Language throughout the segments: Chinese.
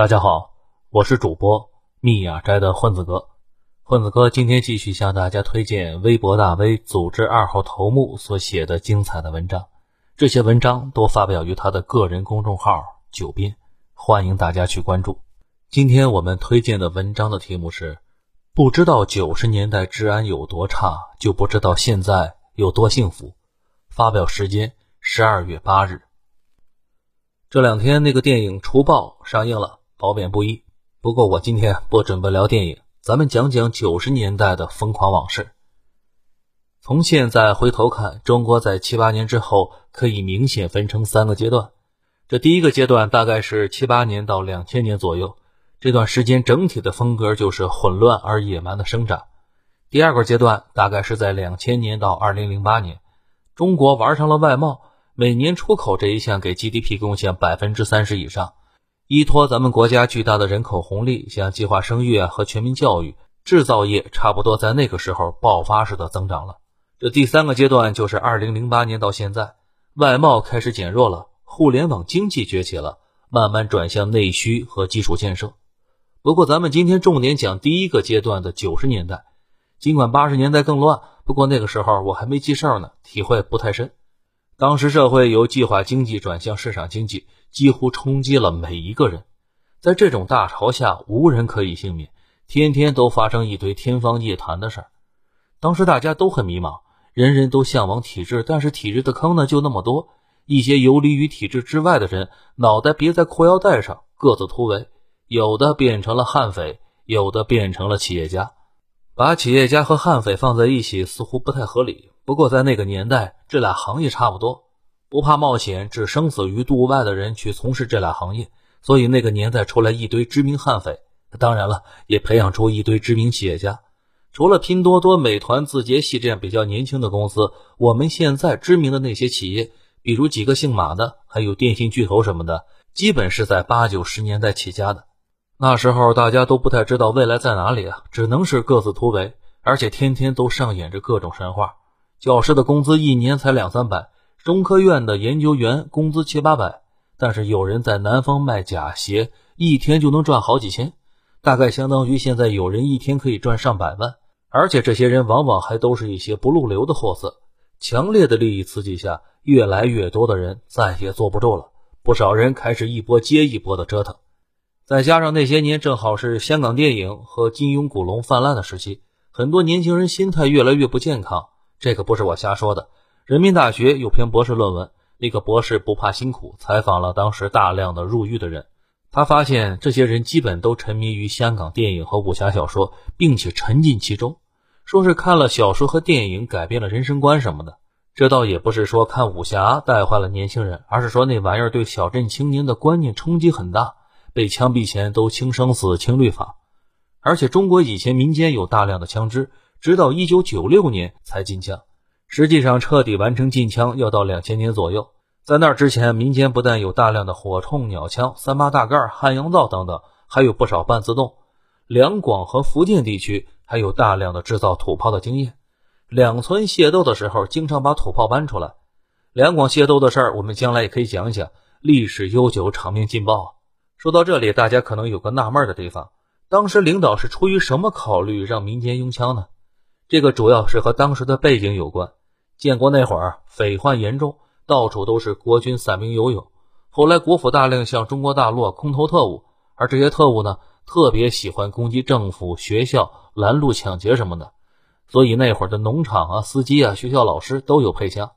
大家好，我是主播密雅斋的混子哥。混子哥今天继续向大家推荐微博大 V 组织二号头目所写的精彩的文章，这些文章都发表于他的个人公众号“九斌”，欢迎大家去关注。今天我们推荐的文章的题目是：不知道九十年代治安有多差，就不知道现在有多幸福。发表时间十二月八日。这两天那个电影《除暴》上映了。褒贬不一，不过我今天不准备聊电影，咱们讲讲九十年代的疯狂往事。从现在回头看，中国在七八年之后可以明显分成三个阶段。这第一个阶段大概是七八年到两千年左右，这段时间整体的风格就是混乱而野蛮的生长。第二个阶段大概是在两千年到二零零八年，中国玩上了外贸，每年出口这一项给 GDP 贡献百分之三十以上。依托咱们国家巨大的人口红利，像计划生育和全民教育，制造业差不多在那个时候爆发式的增长了。这第三个阶段就是二零零八年到现在，外贸开始减弱了，互联网经济崛起了，慢慢转向内需和基础建设。不过咱们今天重点讲第一个阶段的九十年代，尽管八十年代更乱，不过那个时候我还没记事儿呢，体会不太深。当时社会由计划经济转向市场经济。几乎冲击了每一个人，在这种大潮下，无人可以幸免，天天都发生一堆天方夜谭的事儿。当时大家都很迷茫，人人都向往体制，但是体制的坑呢就那么多。一些游离于体制之外的人，脑袋别在裤腰带上，各自突围，有的变成了悍匪，有的变成了企业家。把企业家和悍匪放在一起似乎不太合理，不过在那个年代，这俩行业差不多。不怕冒险，置生死于度外的人去从事这俩行业，所以那个年代出来一堆知名悍匪。当然了，也培养出一堆知名企业家。除了拼多多、美团、字节系这样比较年轻的公司，我们现在知名的那些企业，比如几个姓马的，还有电信巨头什么的，基本是在八九十年代起家的。那时候大家都不太知道未来在哪里啊，只能是各自突围，而且天天都上演着各种神话。教师的工资一年才两三百。中科院的研究员工资七八百，但是有人在南方卖假鞋，一天就能赚好几千，大概相当于现在有人一天可以赚上百万。而且这些人往往还都是一些不入流的货色。强烈的利益刺激下，越来越多的人再也坐不住了，不少人开始一波接一波的折腾。再加上那些年正好是香港电影和金庸古龙泛滥的时期，很多年轻人心态越来越不健康。这可不是我瞎说的。人民大学有篇博士论文，那个博士不怕辛苦，采访了当时大量的入狱的人。他发现这些人基本都沉迷于香港电影和武侠小说，并且沉浸其中，说是看了小说和电影改变了人生观什么的。这倒也不是说看武侠带坏了年轻人，而是说那玩意儿对小镇青年的观念冲击很大，被枪毙前都轻生死、轻律法。而且中国以前民间有大量的枪支，直到一九九六年才禁枪。实际上，彻底完成禁枪要到两千年左右。在那之前，民间不但有大量的火铳、鸟枪、三八大盖、汉阳造等等，还有不少半自动。两广和福建地区还有大量的制造土炮的经验。两村械斗的时候，经常把土炮搬出来。两广械斗的事儿，我们将来也可以讲一讲，历史悠久，场面劲爆。说到这里，大家可能有个纳闷的地方：当时领导是出于什么考虑让民间拥枪呢？这个主要是和当时的背景有关。建国那会儿，匪患严重，到处都是国军散兵游勇。后来国府大量向中国大陆空投特务，而这些特务呢，特别喜欢攻击政府、学校、拦路抢劫什么的。所以那会儿的农场啊、司机啊、学校老师都有配枪，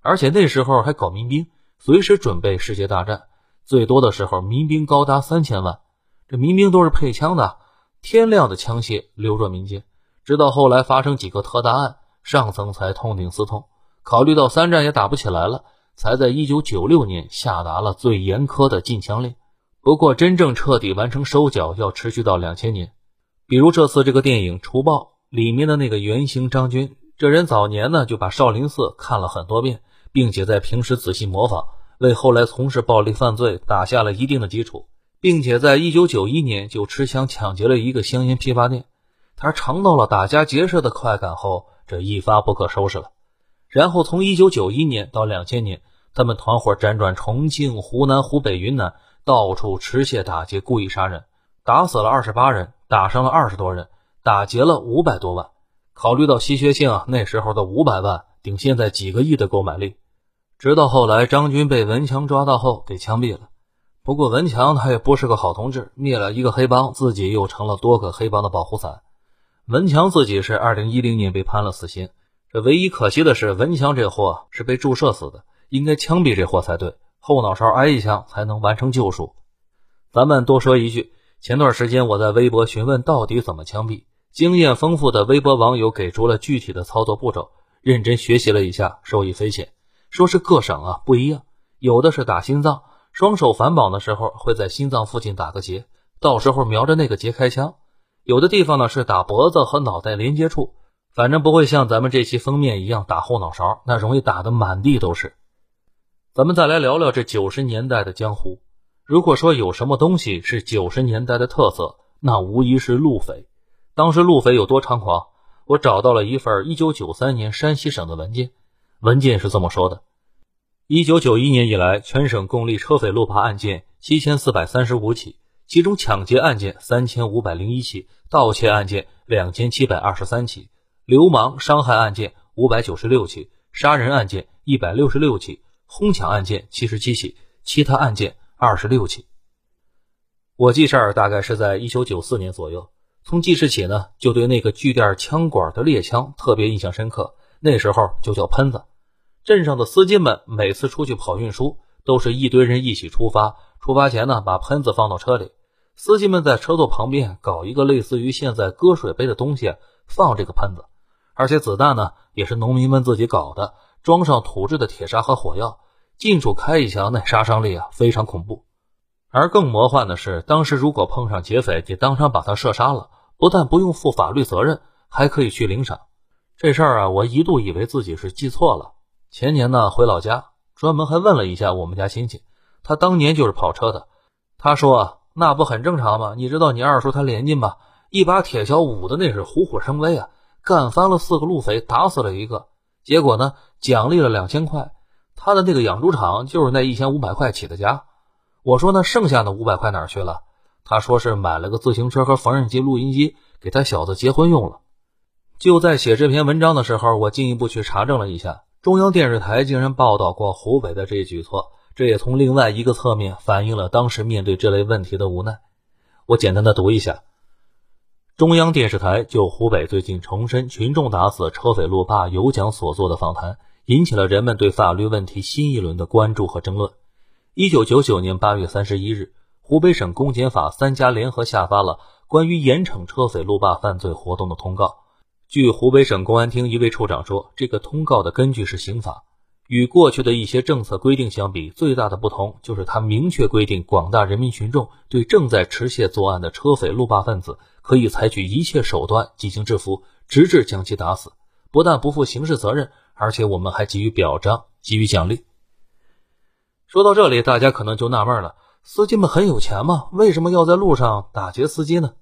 而且那时候还搞民兵，随时准备世界大战。最多的时候，民兵高达三千万。这民兵都是配枪的，天亮的枪械流入民间。直到后来发生几个特大案。上层才痛定思痛，考虑到三战也打不起来了，才在一九九六年下达了最严苛的禁枪令。不过，真正彻底完成收缴要持续到两千年。比如这次这个电影《除暴》里面的那个原型张军，这人早年呢就把少林寺看了很多遍，并且在平时仔细模仿，为后来从事暴力犯罪打下了一定的基础，并且在一九九一年就持枪抢劫了一个香烟批发店。他尝到了打家劫舍的快感后。这一发不可收拾了，然后从一九九一年到两千年，他们团伙辗转重庆、湖南、湖北、云南，到处持械打劫，故意杀人，打死了二十八人，打伤了二十多人，打劫了五百多万。考虑到稀缺性啊，那时候的五百万顶现在几个亿的购买力。直到后来，张军被文强抓到后给枪毙了。不过文强他也不是个好同志，灭了一个黑帮，自己又成了多个黑帮的保护伞。文强自己是二零一零年被判了死刑，这唯一可惜的是文强这货是被注射死的，应该枪毙这货才对，后脑勺挨一枪才能完成救赎。咱们多说一句，前段时间我在微博询问到底怎么枪毙，经验丰富的微博网友给出了具体的操作步骤，认真学习了一下，受益匪浅。说是各省啊不一样，有的是打心脏。双手反绑的时候，会在心脏附近打个结，到时候瞄着那个结开枪。有的地方呢是打脖子和脑袋连接处，反正不会像咱们这期封面一样打后脑勺，那容易打得满地都是。咱们再来聊聊这九十年代的江湖。如果说有什么东西是九十年代的特色，那无疑是路匪。当时路匪有多猖狂？我找到了一份一九九三年山西省的文件，文件是这么说的。一九九一年以来，全省共立车匪路霸案件七千四百三十五起，其中抢劫案件三千五百零一起，盗窃案件两千七百二十三起，流氓伤害案件五百九十六起，杀人案件一百六十六起，哄抢案件七十七起，其他案件二十六起。我记事儿大概是在一九九四年左右，从记事起呢，就对那个据点枪管的猎枪特别印象深刻，那时候就叫喷子。镇上的司机们每次出去跑运输，都是一堆人一起出发。出发前呢，把喷子放到车里，司机们在车座旁边搞一个类似于现在搁水杯的东西，放这个喷子。而且子弹呢，也是农民们自己搞的，装上土制的铁砂和火药，近处开一枪，那杀伤力啊非常恐怖。而更魔幻的是，当时如果碰上劫匪，你当场把他射杀了，不但不用负法律责任，还可以去领赏。这事儿啊，我一度以为自己是记错了。前年呢，回老家，专门还问了一下我们家亲戚，他当年就是跑车的。他说那不很正常吗？你知道你二叔他连进吧，一把铁锹舞的那是虎虎生威啊，干翻了四个路匪，打死了一个。结果呢，奖励了两千块。他的那个养猪场就是那一千五百块起的家。我说那剩下的五百块哪儿去了？他说是买了个自行车和缝纫机、录音机，给他小子结婚用了。就在写这篇文章的时候，我进一步去查证了一下。中央电视台竟然报道过湖北的这一举措，这也从另外一个侧面反映了当时面对这类问题的无奈。我简单的读一下：中央电视台就湖北最近重申群众打死车匪路霸有奖所做的访谈，引起了人们对法律问题新一轮的关注和争论。一九九九年八月三十一日，湖北省公检法三家联合下发了关于严惩车匪路霸犯罪活动的通告。据湖北省公安厅一位处长说，这个通告的根据是刑法，与过去的一些政策规定相比，最大的不同就是它明确规定，广大人民群众对正在持械作案的车匪路霸分子，可以采取一切手段进行制服，直至将其打死。不但不负刑事责任，而且我们还给予表彰，给予奖励。说到这里，大家可能就纳闷了：司机们很有钱吗？为什么要在路上打劫司机呢？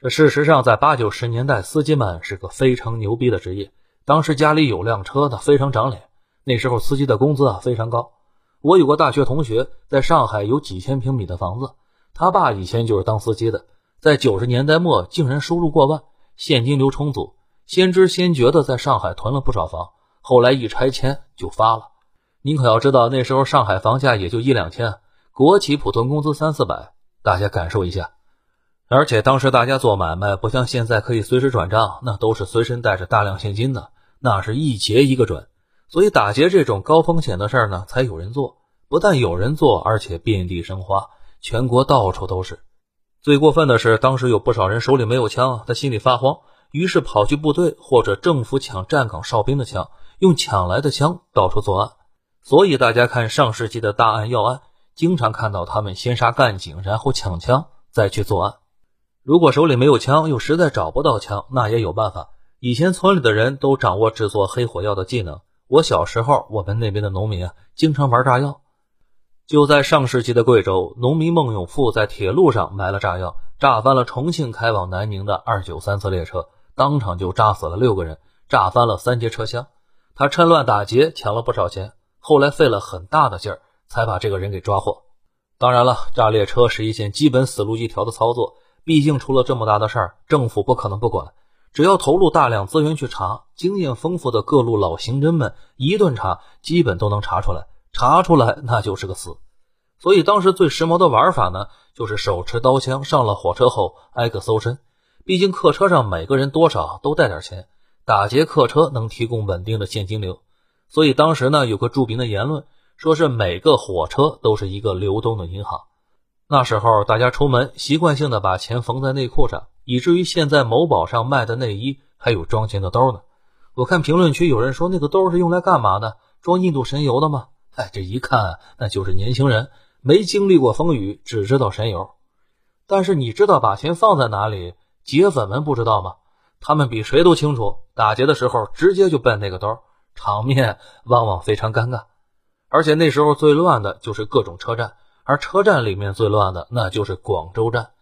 这事实上，在八九十年代，司机们是个非常牛逼的职业。当时家里有辆车的非常长脸。那时候司机的工资啊非常高。我有个大学同学，在上海有几千平米的房子，他爸以前就是当司机的，在九十年代末竟然收入过万，现金流充足，先知先觉的在上海囤了不少房，后来一拆迁就发了。您可要知道，那时候上海房价也就一两千，国企普通工资三四百，大家感受一下。而且当时大家做买卖不像现在可以随时转账，那都是随身带着大量现金的，那是一结一个准。所以打劫这种高风险的事儿呢，才有人做。不但有人做，而且遍地生花，全国到处都是。最过分的是，当时有不少人手里没有枪，他心里发慌，于是跑去部队或者政府抢站岗哨兵的枪，用抢来的枪到处作案。所以大家看上世纪的大案要案，经常看到他们先杀干警，然后抢枪，再去作案。如果手里没有枪，又实在找不到枪，那也有办法。以前村里的人都掌握制作黑火药的技能。我小时候，我们那边的农民啊，经常玩炸药。就在上世纪的贵州，农民孟永富在铁路上埋了炸药，炸翻了重庆开往南宁的二九三次列车，当场就炸死了六个人，炸翻了三节车厢。他趁乱打劫，抢了不少钱。后来费了很大的劲儿才把这个人给抓获。当然了，炸列车是一件基本死路一条的操作，毕竟出了这么大的事儿，政府不可能不管。只要投入大量资源去查，经验丰富的各路老刑侦们一顿查，基本都能查出来。查出来那就是个死。所以当时最时髦的玩法呢，就是手持刀枪上了火车后挨个搜身。毕竟客车上每个人多少都带点钱，打劫客车能提供稳定的现金流。所以当时呢，有个著名的言论，说是每个火车都是一个流动的银行。那时候大家出门习惯性的把钱缝在内裤上，以至于现在某宝上卖的内衣还有装钱的兜呢。我看评论区有人说那个兜是用来干嘛的？装印度神油的吗？哎，这一看那就是年轻人。没经历过风雨，只知道神油。但是你知道把钱放在哪里？劫粉们不知道吗？他们比谁都清楚。打劫的时候直接就奔那个兜，场面往往非常尴尬。而且那时候最乱的就是各种车站，而车站里面最乱的那就是广州站。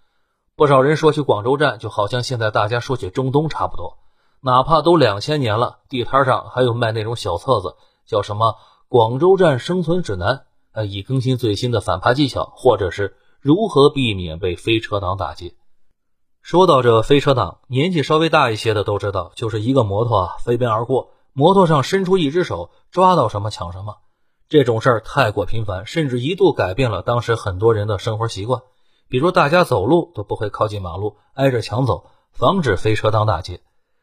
不少人说起广州站，就好像现在大家说起中东差不多。哪怕都两千年了，地摊上还有卖那种小册子，叫什么《广州站生存指南》。呃，以更新最新的反扒技巧，或者是如何避免被飞车党打击。说到这飞车党，年纪稍微大一些的都知道，就是一个摩托啊飞奔而过，摩托上伸出一只手，抓到什么抢什么。这种事儿太过频繁，甚至一度改变了当时很多人的生活习惯。比如大家走路都不会靠近马路，挨着墙走，防止飞车当大街。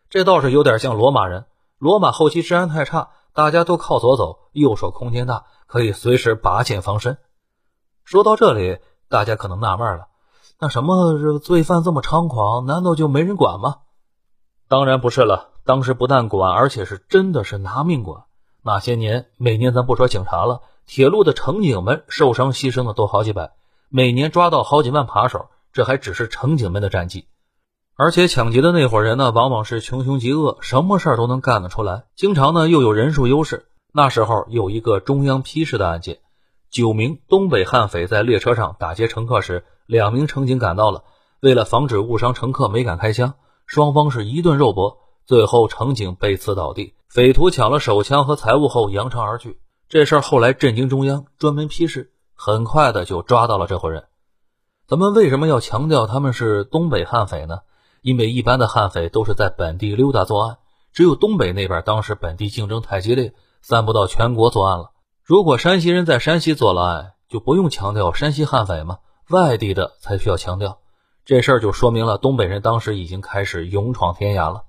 这倒是有点像罗马人。罗马后期治安太差，大家都靠左走，右手空间大。可以随时拔剑防身。说到这里，大家可能纳闷了：那什么，这罪犯这么猖狂，难道就没人管吗？当然不是了，当时不但管，而且是真的是拿命管。那些年，每年咱不说警察了，铁路的乘警们受伤牺牲的都好几百，每年抓到好几万扒手，这还只是乘警们的战绩。而且抢劫的那伙人呢，往往是穷凶极恶，什么事儿都能干得出来，经常呢又有人数优势。那时候有一个中央批示的案件，九名东北悍匪在列车上打劫乘客时，两名乘警赶到了，为了防止误伤乘客，没敢开枪，双方是一顿肉搏，最后乘警被刺倒地，匪徒抢了手枪和财物后扬长而去。这事儿后来震惊中央，专门批示，很快的就抓到了这伙人。咱们为什么要强调他们是东北悍匪呢？因为一般的悍匪都是在本地溜达作案，只有东北那边当时本地竞争太激烈。散布到全国作案了。如果山西人在山西做了案，就不用强调山西悍匪吗？外地的才需要强调。这事儿就说明了东北人当时已经开始勇闯天涯了。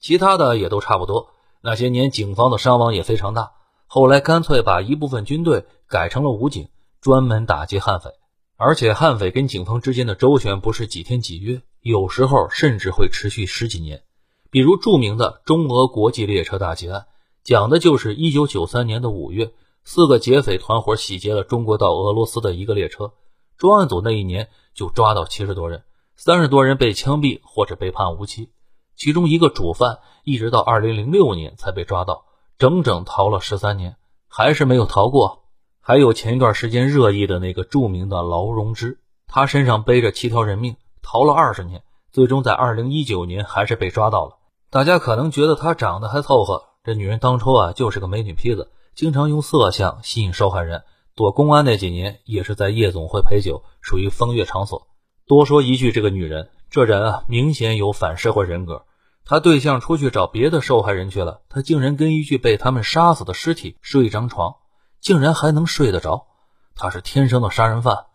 其他的也都差不多。那些年警方的伤亡也非常大，后来干脆把一部分军队改成了武警，专门打击悍匪。而且悍匪跟警方之间的周旋不是几天几月，有时候甚至会持续十几年。比如著名的中俄国际列车大劫案。讲的就是一九九三年的五月，四个劫匪团伙洗劫了中国到俄罗斯的一个列车。专案组那一年就抓到七十多人，三十多人被枪毙或者被判无期。其中一个主犯一直到二零零六年才被抓到，整整逃了十三年，还是没有逃过。还有前一段时间热议的那个著名的劳荣枝，他身上背着七条人命，逃了二十年，最终在二零一九年还是被抓到了。大家可能觉得他长得还凑合。这女人当初啊就是个美女坯子，经常用色相吸引受害人。躲公安那几年也是在夜总会陪酒，属于风月场所。多说一句，这个女人，这人啊明显有反社会人格。她对象出去找别的受害人去了，她竟然跟一具被他们杀死的尸体睡一张床，竟然还能睡得着。他是天生的杀人犯，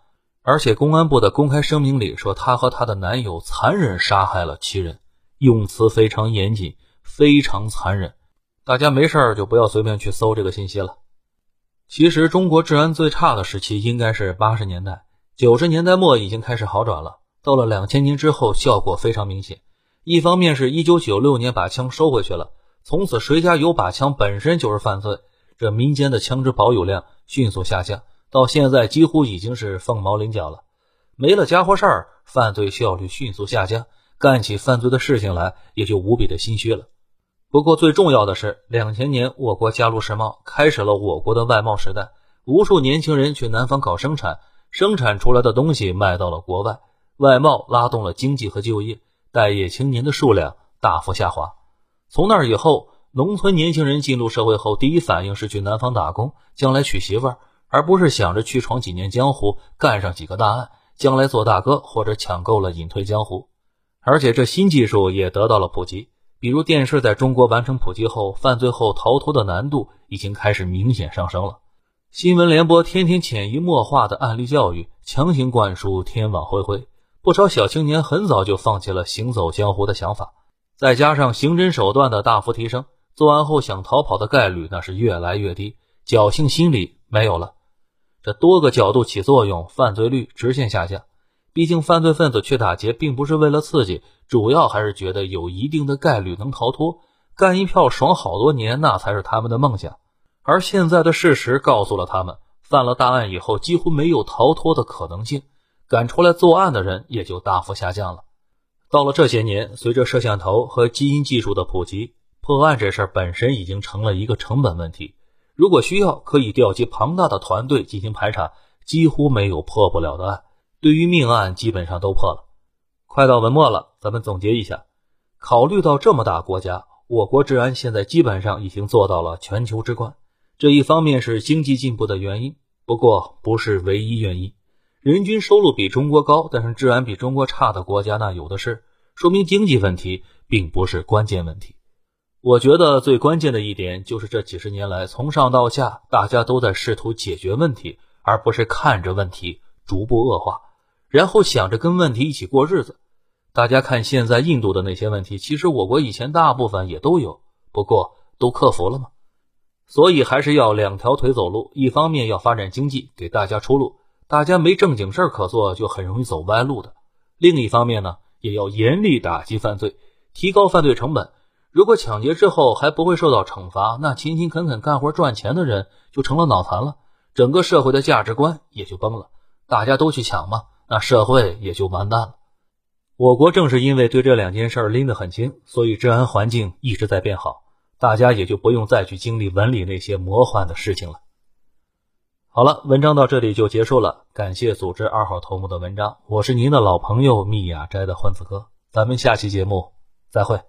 而且公安部的公开声明里说，她和她的男友残忍杀害了七人，用词非常严谨，非常残忍。大家没事就不要随便去搜这个信息了。其实中国治安最差的时期应该是八十年代，九十年代末已经开始好转了。到了两千年之后，效果非常明显。一方面是一九九六年把枪收回去了，从此谁家有把枪本身就是犯罪，这民间的枪支保有量迅速下降，到现在几乎已经是凤毛麟角了。没了家伙事儿，犯罪效率迅速下降，干起犯罪的事情来也就无比的心虚了。不过最重要的是，两千年我国加入世贸，开始了我国的外贸时代。无数年轻人去南方搞生产，生产出来的东西卖到了国外，外贸拉动了经济和就业，待业青年的数量大幅下滑。从那以后，农村年轻人进入社会后，第一反应是去南方打工，将来娶媳妇儿，而不是想着去闯几年江湖，干上几个大案，将来做大哥或者抢够了隐退江湖。而且这新技术也得到了普及，比如电视在中国完成普及后，犯罪后逃脱的难度已经开始明显上升了。新闻联播天天潜移默化的案例教育，强行灌输天网恢恢，不少小青年很早就放弃了行走江湖的想法。再加上刑侦手段的大幅提升，作案后想逃跑的概率那是越来越低，侥幸心理没有了。这多个角度起作用，犯罪率直线下降。毕竟犯罪分子去打劫并不是为了刺激，主要还是觉得有一定的概率能逃脱，干一票爽好多年，那才是他们的梦想。而现在的事实告诉了他们，犯了大案以后几乎没有逃脱的可能性，敢出来作案的人也就大幅下降了。到了这些年，随着摄像头和基因技术的普及，破案这事儿本身已经成了一个成本问题。如果需要，可以调集庞大的团队进行排查，几乎没有破不了的案。对于命案，基本上都破了。快到文末了，咱们总结一下：考虑到这么大国家，我国治安现在基本上已经做到了全球之冠。这一方面是经济进步的原因，不过不是唯一原因。人均收入比中国高，但是治安比中国差的国家那有的是，说明经济问题并不是关键问题。我觉得最关键的一点就是这几十年来，从上到下，大家都在试图解决问题，而不是看着问题逐步恶化，然后想着跟问题一起过日子。大家看现在印度的那些问题，其实我国以前大部分也都有，不过都克服了吗？所以还是要两条腿走路，一方面要发展经济，给大家出路，大家没正经事儿可做，就很容易走歪路的。另一方面呢，也要严厉打击犯罪，提高犯罪成本。如果抢劫之后还不会受到惩罚，那勤勤恳恳干活赚钱的人就成了脑残了，整个社会的价值观也就崩了。大家都去抢嘛，那社会也就完蛋了。我国正是因为对这两件事拎得很清，所以治安环境一直在变好。大家也就不用再去经历文里那些魔幻的事情了。好了，文章到这里就结束了。感谢组织二号头目的文章，我是您的老朋友密雅斋的混子哥，咱们下期节目再会。